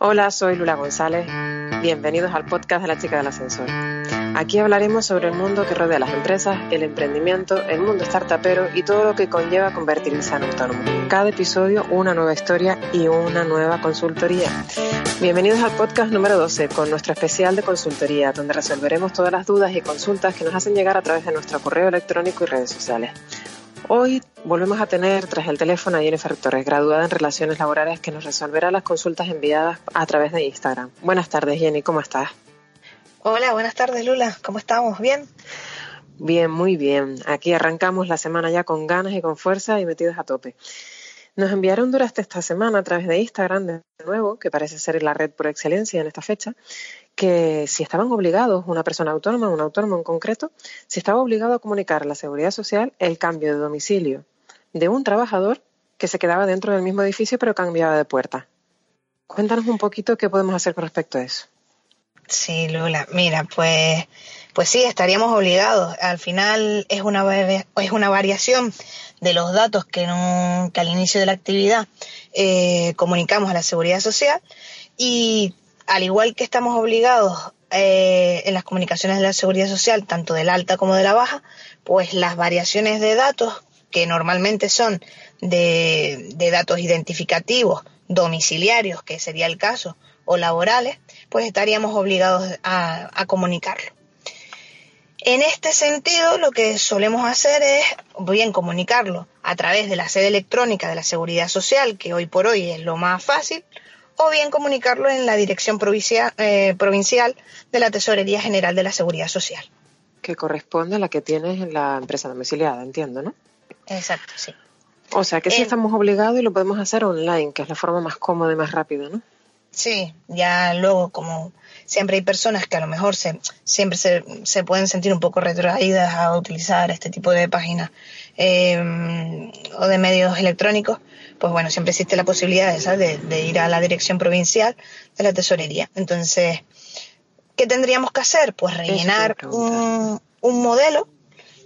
Hola, soy Lula González. Bienvenidos al podcast de la chica del ascensor. Aquí hablaremos sobre el mundo que rodea a las empresas, el emprendimiento, el mundo startupero y todo lo que conlleva convertirse en autónomo. Cada episodio una nueva historia y una nueva consultoría. Bienvenidos al podcast número 12 con nuestro especial de consultoría, donde resolveremos todas las dudas y consultas que nos hacen llegar a través de nuestro correo electrónico y redes sociales. Hoy volvemos a tener tras el teléfono a Jennifer Torres, graduada en Relaciones Laborales, que nos resolverá las consultas enviadas a través de Instagram. Buenas tardes, Jenny, ¿cómo estás? Hola, buenas tardes, Lula. ¿Cómo estamos? ¿Bien? Bien, muy bien. Aquí arrancamos la semana ya con ganas y con fuerza y metidos a tope. Nos enviaron durante esta semana a través de Instagram, de nuevo, que parece ser la red por excelencia en esta fecha, que si estaban obligados, una persona autónoma, un autónomo en concreto, si estaba obligado a comunicar a la Seguridad Social el cambio de domicilio de un trabajador que se quedaba dentro del mismo edificio pero cambiaba de puerta. Cuéntanos un poquito qué podemos hacer con respecto a eso. Sí, Lula, mira, pues, pues sí, estaríamos obligados. Al final es una, es una variación de los datos que, no, que al inicio de la actividad eh, comunicamos a la seguridad social y al igual que estamos obligados eh, en las comunicaciones de la seguridad social, tanto del alta como de la baja, pues las variaciones de datos, que normalmente son de, de datos identificativos, domiciliarios, que sería el caso, o laborales, pues estaríamos obligados a, a comunicarlo. En este sentido, lo que solemos hacer es bien comunicarlo a través de la sede electrónica de la Seguridad Social, que hoy por hoy es lo más fácil, o bien comunicarlo en la Dirección Provincial, eh, provincial de la Tesorería General de la Seguridad Social. Que corresponde a la que tienes en la empresa domiciliada, entiendo, ¿no? Exacto, sí. O sea que sí estamos obligados y lo podemos hacer online, que es la forma más cómoda y más rápida, ¿no? Sí, ya luego como siempre hay personas que a lo mejor se, siempre se, se pueden sentir un poco retraídas a utilizar este tipo de páginas eh, o de medios electrónicos, pues bueno, siempre existe la posibilidad de, de, ir a la dirección provincial de la tesorería. Entonces, ¿qué tendríamos que hacer? Pues rellenar un, un modelo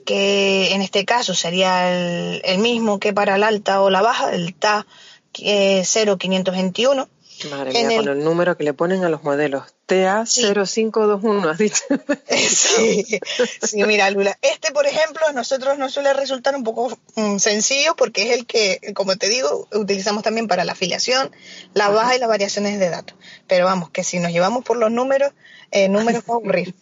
que en este caso sería el, el, mismo que para la alta o la baja, el TA eh, 0521 Madre mía, con el número que le ponen a los modelos. TA0521, has dicho. sí, sí, mira, Lula. Este, por ejemplo, a nosotros nos suele resultar un poco um, sencillo porque es el que, como te digo, utilizamos también para la afiliación, la baja y las variaciones de datos. Pero vamos, que si nos llevamos por los números, eh, números va a aburrir.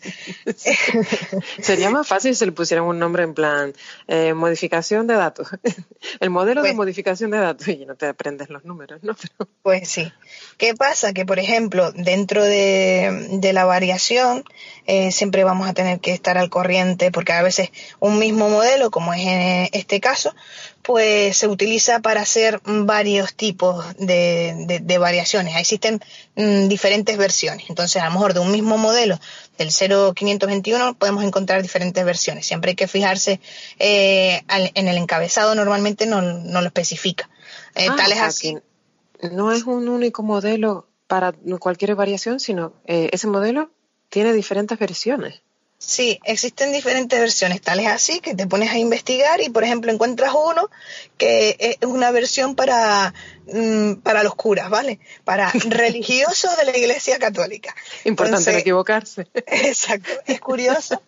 Sería más fácil si le pusieran un nombre en plan eh, modificación de datos. El modelo pues, de modificación de datos. Y no te aprendes los números, ¿no? Pero... Pues sí. ¿Qué pasa? Que, por ejemplo, dentro de, de la variación, eh, siempre vamos a tener que estar al corriente, porque a veces un mismo modelo, como es en este caso, pues se utiliza para hacer varios tipos de, de, de variaciones. Existen mm, diferentes versiones. Entonces, a lo mejor de un mismo modelo del 0521 podemos encontrar diferentes versiones. Siempre hay que fijarse eh, al, en el encabezado, normalmente no, no lo especifica. Eh, ah, tal es así. No es un único modelo para cualquier variación, sino eh, ese modelo tiene diferentes versiones. Sí, existen diferentes versiones, tales así que te pones a investigar y, por ejemplo, encuentras uno que es una versión para, para los curas, ¿vale? Para religiosos de la Iglesia Católica. Importante Entonces, no equivocarse. Exacto, es curioso.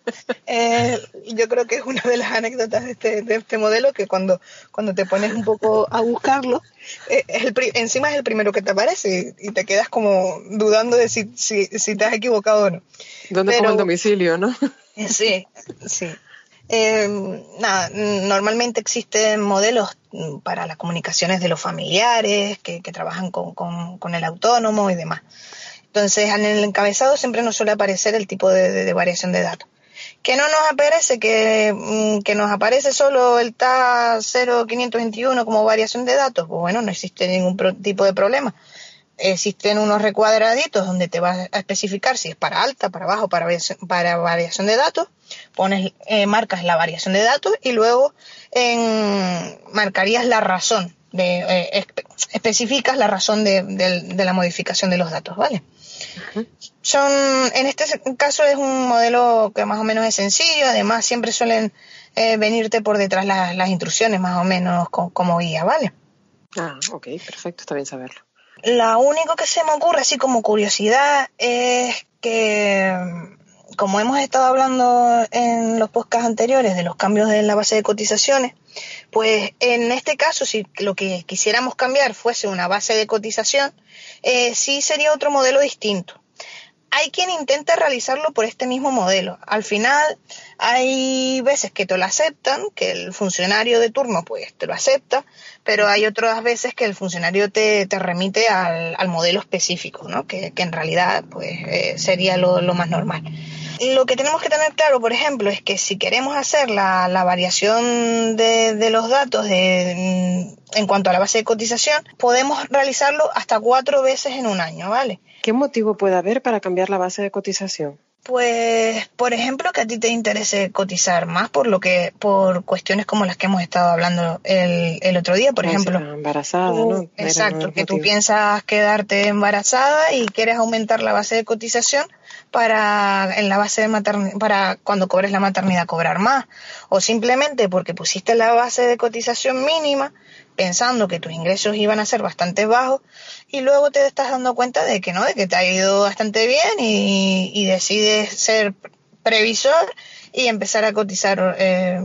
Eh, yo creo que es una de las anécdotas de este, de este modelo que cuando, cuando te pones un poco a buscarlo, eh, es el, encima es el primero que te aparece y, y te quedas como dudando de si, si, si, te has equivocado o no. ¿Dónde Pero, pongo el domicilio, no? Sí, sí. Eh, nada, normalmente existen modelos para las comunicaciones de los familiares que, trabajan con, con, el autónomo y demás. Entonces, en el encabezado siempre nos suele aparecer el tipo de variación de datos. Que no nos aparece, que, mm, que nos aparece solo el TA 0521 como variación de datos, pues bueno, no existe ningún pro, tipo de problema existen unos recuadraditos donde te vas a especificar si es para alta, para bajo, para variación, para variación de datos, pones, eh, marcas la variación de datos y luego en, marcarías la razón, de, eh, especificas la razón de, de, la modificación de los datos, ¿vale? Son, en este caso es un modelo que más o menos es sencillo, además siempre suelen eh, venirte por detrás las, instrucciones más o menos como guía, ¿vale? Ah, ok, perfecto, está bien saberlo. Lo único que se me ocurre así como curiosidad es que como hemos estado hablando en los podcasts anteriores de los cambios en la base de cotizaciones, pues en este caso, si lo que quisiéramos cambiar fuese una base de cotización, eh, sí sería otro modelo distinto. Hay quien intenta realizarlo por este mismo modelo. Al final, hay veces que te lo aceptan, que el funcionario de turno pues te lo acepta, pero hay otras veces que el funcionario te, remite al, modelo específico, ¿no? Que, en realidad pues eh, sería lo más normal. Lo que tenemos que tener claro, por ejemplo, es que si queremos hacer la, variación de, los datos de, mm, en cuanto a la base de cotización, podemos realizarlo hasta cuatro veces en un año, ¿vale? ¿Qué motivo puede haber para cambiar la base de cotización? Pues, por ejemplo, que a ti te interese cotizar más por lo que, por cuestiones como las que hemos estado hablando el, el otro día, por ejemplo. Embarazada, ¿no? Exacto, que tú piensas quedarte embarazada y quieres aumentar la base de cotización para en la base de maternidad, para cuando cobres la maternidad cobrar más, o simplemente porque pusiste la base de cotización mínima pensando que tus ingresos iban a ser bastante bajos y luego te estás dando cuenta de que no, de que te ha ido bastante bien y, decides ser previsor y empezar a cotizar eh,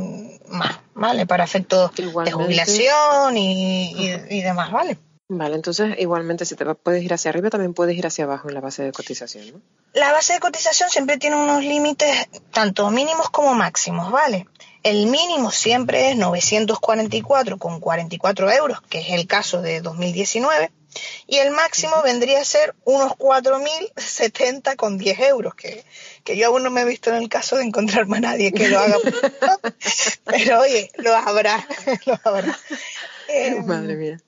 más, ¿vale? Para efectos de jubilación y, y demás, ¿vale? Vale, entonces igualmente si te puedes ir hacia arriba, también puedes ir hacia abajo en la base de cotización, ¿no? La base de cotización siempre tiene unos límites tanto mínimos como máximos, ¿vale? El mínimo siempre es 944,44 euros, que es el caso de 2019, y el máximo vendría a ser unos 4.070,10 euros, que, que yo aún no me he visto en el caso de encontrarme a nadie que lo haga, pero oye, lo habrá, lo habrá. Madre mía.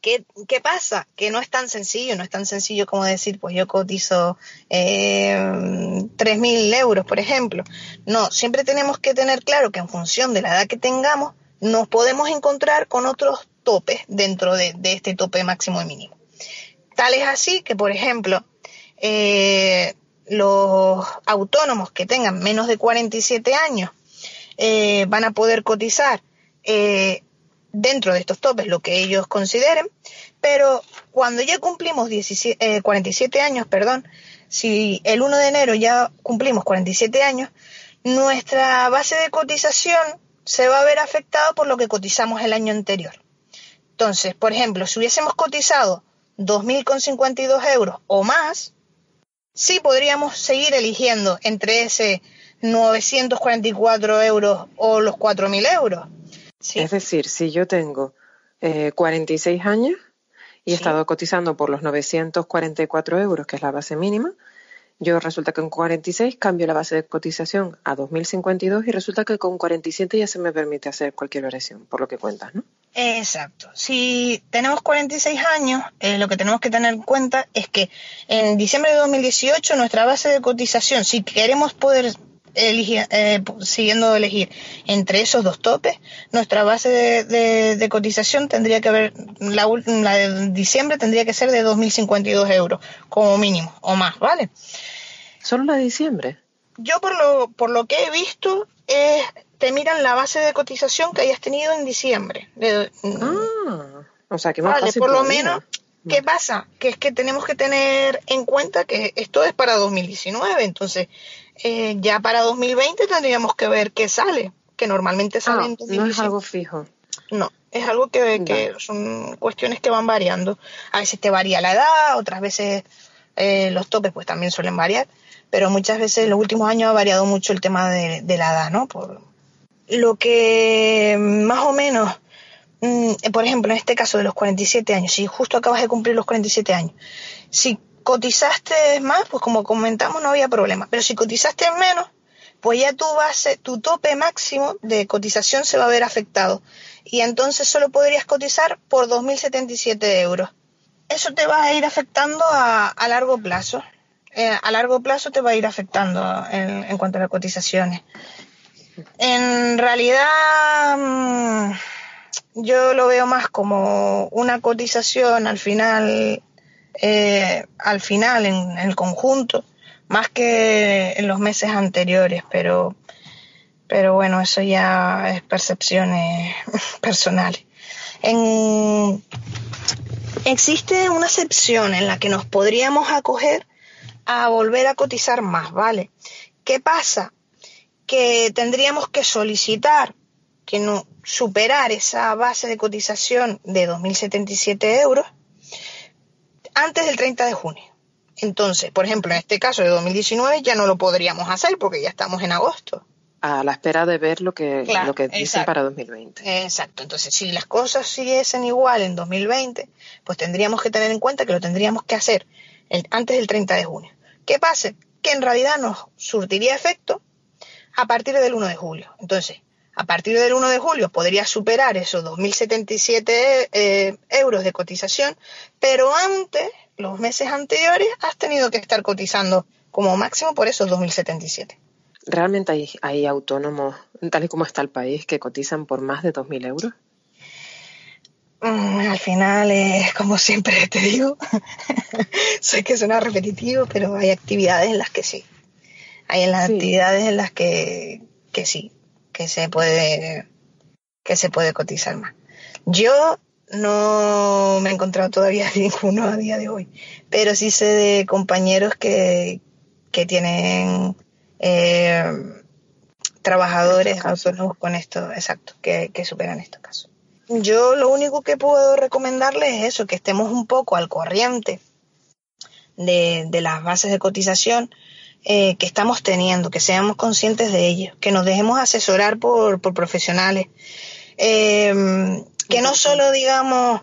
¿Qué, ¿Qué, pasa? Que no es tan sencillo, no es tan sencillo como decir, pues yo cotizo eh, 3.000 euros, por ejemplo. No, siempre tenemos que tener claro que en función de la edad que tengamos, nos podemos encontrar con otros topes dentro de, este tope máximo y mínimo. Tal es así que, por ejemplo, eh, los autónomos que tengan menos de 47 años eh, van a poder cotizar eh, dentro de estos topes lo que ellos consideren, pero cuando ya cumplimos 47 eh, años, perdón, si el 1 de enero ya cumplimos 47 años, nuestra base de cotización se va a ver afectada por lo que cotizamos el año anterior. Entonces, por ejemplo, si hubiésemos cotizado 2.052 euros o más, sí podríamos seguir eligiendo entre ese 944 euros o los 4.000 euros. Es decir, si yo tengo eh, 46 años y he estado cotizando por los 944 euros, que es la base mínima, yo resulta que con 46 cambio la base de cotización a 2052 y resulta que con 47 ya se me permite hacer cualquier variación, por lo que cuentas, ¿no? Exacto. Si tenemos 46 años, eh, lo que tenemos que tener en cuenta es que en diciembre de 2018 nuestra base de cotización, si queremos poder eh, siguiendo elegir entre esos dos topes, nuestra base de, cotización tendría que haber, la, la, de diciembre tendría que ser de 2.052 euros, como mínimo, o más, ¿vale? ¿Solo la de diciembre? Yo por lo, por lo que he visto, es, te miran la base de cotización que hayas tenido en diciembre. ah, o sea que vale, por lo menos ¿Qué pasa? Que es que tenemos que tener en cuenta que esto es para 2019, entonces eh, ya para 2020 tendríamos que ver qué sale, que normalmente ah, sale en 2019. No es algo fijo. No, es algo que, que, son cuestiones que van variando. A veces te varía la edad, otras veces eh, los topes pues también suelen variar, pero muchas veces en los últimos años ha variado mucho el tema de, de la edad, ¿no? Por lo que más o menos Mm, por ejemplo, en este caso de los 47 años, si justo acabas de cumplir los 47 años, si cotizaste más, pues como comentamos no había problema, pero si cotizaste menos, pues ya tu base, tu tope máximo de cotización se va a ver afectado y entonces solo podrías cotizar por 2.077 euros. eso te va a ir afectando a, largo plazo. Eh, a largo plazo te va a ir afectando en, cuanto a las cotizaciones. En realidad, mm, yo lo veo más como una cotización al final, eh, al final en, el conjunto, más que en los meses anteriores, pero, pero bueno, eso ya es percepciones personales. En, existe una excepción en la que nos podríamos acoger a volver a cotizar más, ¿vale? ¿Qué pasa? Que tendríamos que solicitar que no superar esa base de cotización de 2.077 euros antes del 30 de junio. Entonces, por ejemplo, en este caso de 2019 ya no lo podríamos hacer porque ya estamos en agosto. A la espera de ver lo que, lo que dicen para 2020. Exacto. Entonces, si las cosas siguiesen igual en 2020, pues tendríamos que tener en cuenta que lo tendríamos que hacer antes del 30 de junio. ¿Qué pasa? Que en realidad nos surtiría efecto a partir del 1 de julio. Entonces, a partir del 1 de julio podría superar esos 2.077 eh, euros de cotización, pero antes, los meses anteriores, has tenido que estar cotizando como máximo por esos 2.077. ¿Realmente hay, hay autónomos, tal y como está el país, que cotizan por más de 2.000 euros? Mm, al final es como siempre te digo, sé que suena repetitivo, pero hay actividades en las que sí. Hay en las actividades en las que, que sí, que se puede que se puede cotizar más. Yo no me he encontrado todavía ninguno a día de hoy, pero sí sé de compañeros que, que tienen eh, trabajadores autónomos con esto, exacto, que, que superan estos casos. Yo lo único que puedo recomendarles es eso, que estemos un poco al corriente de, de las bases de cotización eh, que estamos teniendo, que seamos conscientes de ello, que nos dejemos asesorar por, por profesionales, eh, que no solo digamos,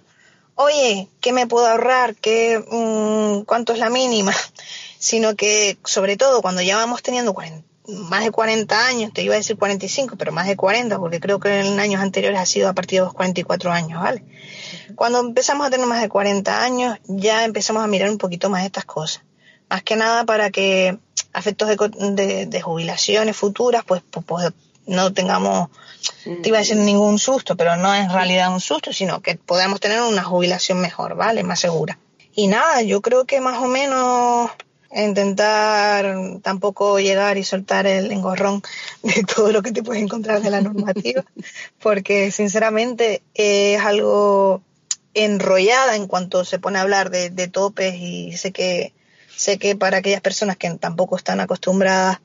oye, ¿qué me puedo ahorrar? ¿Qué, mm, ¿Cuánto es la mínima? Sino que, sobre todo, cuando ya vamos teniendo más de 40 años, te iba a decir 45, pero más de 40, porque creo que en años anteriores ha sido a partir de los 44 años, ¿vale? Cuando empezamos a tener más de 40 años, ya empezamos a mirar un poquito más estas cosas. Más que nada para que afectos de, de, jubilaciones futuras, pues, pues, pues, no tengamos, te iba a decir ningún susto, pero no es en realidad un susto, sino que podamos tener una jubilación mejor, ¿vale? Más segura. Y nada, yo creo que más o menos intentar tampoco llegar y soltar el engorrón de todo lo que te puedes encontrar de la normativa, porque sinceramente es algo enrollada en cuanto se pone a hablar de, de topes y sé que Sé que para aquellas personas que tampoco están acostumbradas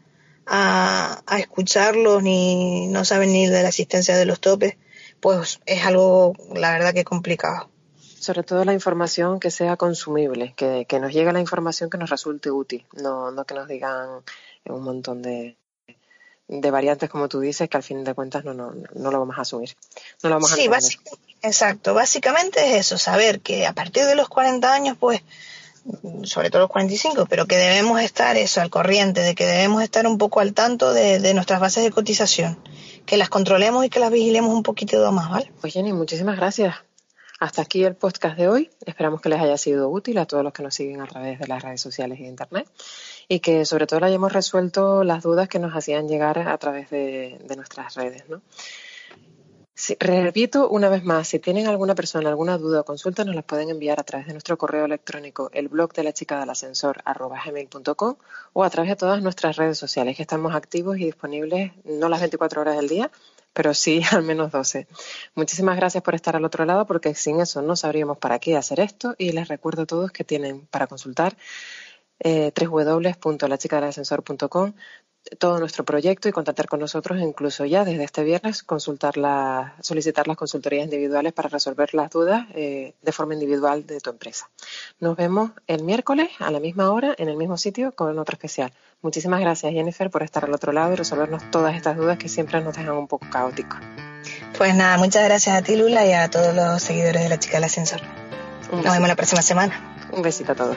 a, escucharlos ni no saben ni de la existencia de los topes, pues es algo, la verdad, que complicado. Sobre todo la información que sea consumible, que, nos llegue la información que nos resulte útil, no, no que nos digan un montón de, de variantes, como tú dices, que al fin de cuentas no, no, no lo vamos a asumir. No lo vamos sí, exacto. Básicamente es eso, saber que a partir de los 40 años, pues sobre todo los 45, pero que debemos estar eso, al corriente, de que debemos estar un poco al tanto de, nuestras bases de cotización, que las controlemos y que las vigilemos un poquito más, ¿vale? Pues Jenny, muchísimas gracias. Hasta aquí el podcast de hoy. Esperamos que les haya sido útil a todos los que nos siguen a través de las redes sociales y de Internet y que sobre todo le hayamos resuelto las dudas que nos hacían llegar a través de, de nuestras redes, ¿no? Repito una vez más, si tienen alguna persona alguna duda o consulta, nos las pueden enviar a través de nuestro correo electrónico, el blog de la chica del ascensor, arroba gmail.com, o a través de todas nuestras redes sociales, que estamos activos y disponibles no las 24 horas del día, pero sí al menos 12. Muchísimas gracias por estar al otro lado, porque sin eso no sabríamos para qué hacer esto, y les recuerdo a todos que tienen para consultar eh, todo nuestro proyecto y contactar con nosotros, incluso ya desde este viernes, consultar la, solicitar las consultorías individuales para resolver las dudas eh, de forma individual de tu empresa. Nos vemos el miércoles a la misma hora en el mismo sitio con otro especial. Muchísimas gracias, Jennifer, por estar al otro lado y resolvernos todas estas dudas que siempre nos dejan un poco caóticos. Pues nada, muchas gracias a ti, Lula, y a todos los seguidores de la chica del ascensor. Nos vemos la próxima semana. Un besito a todos.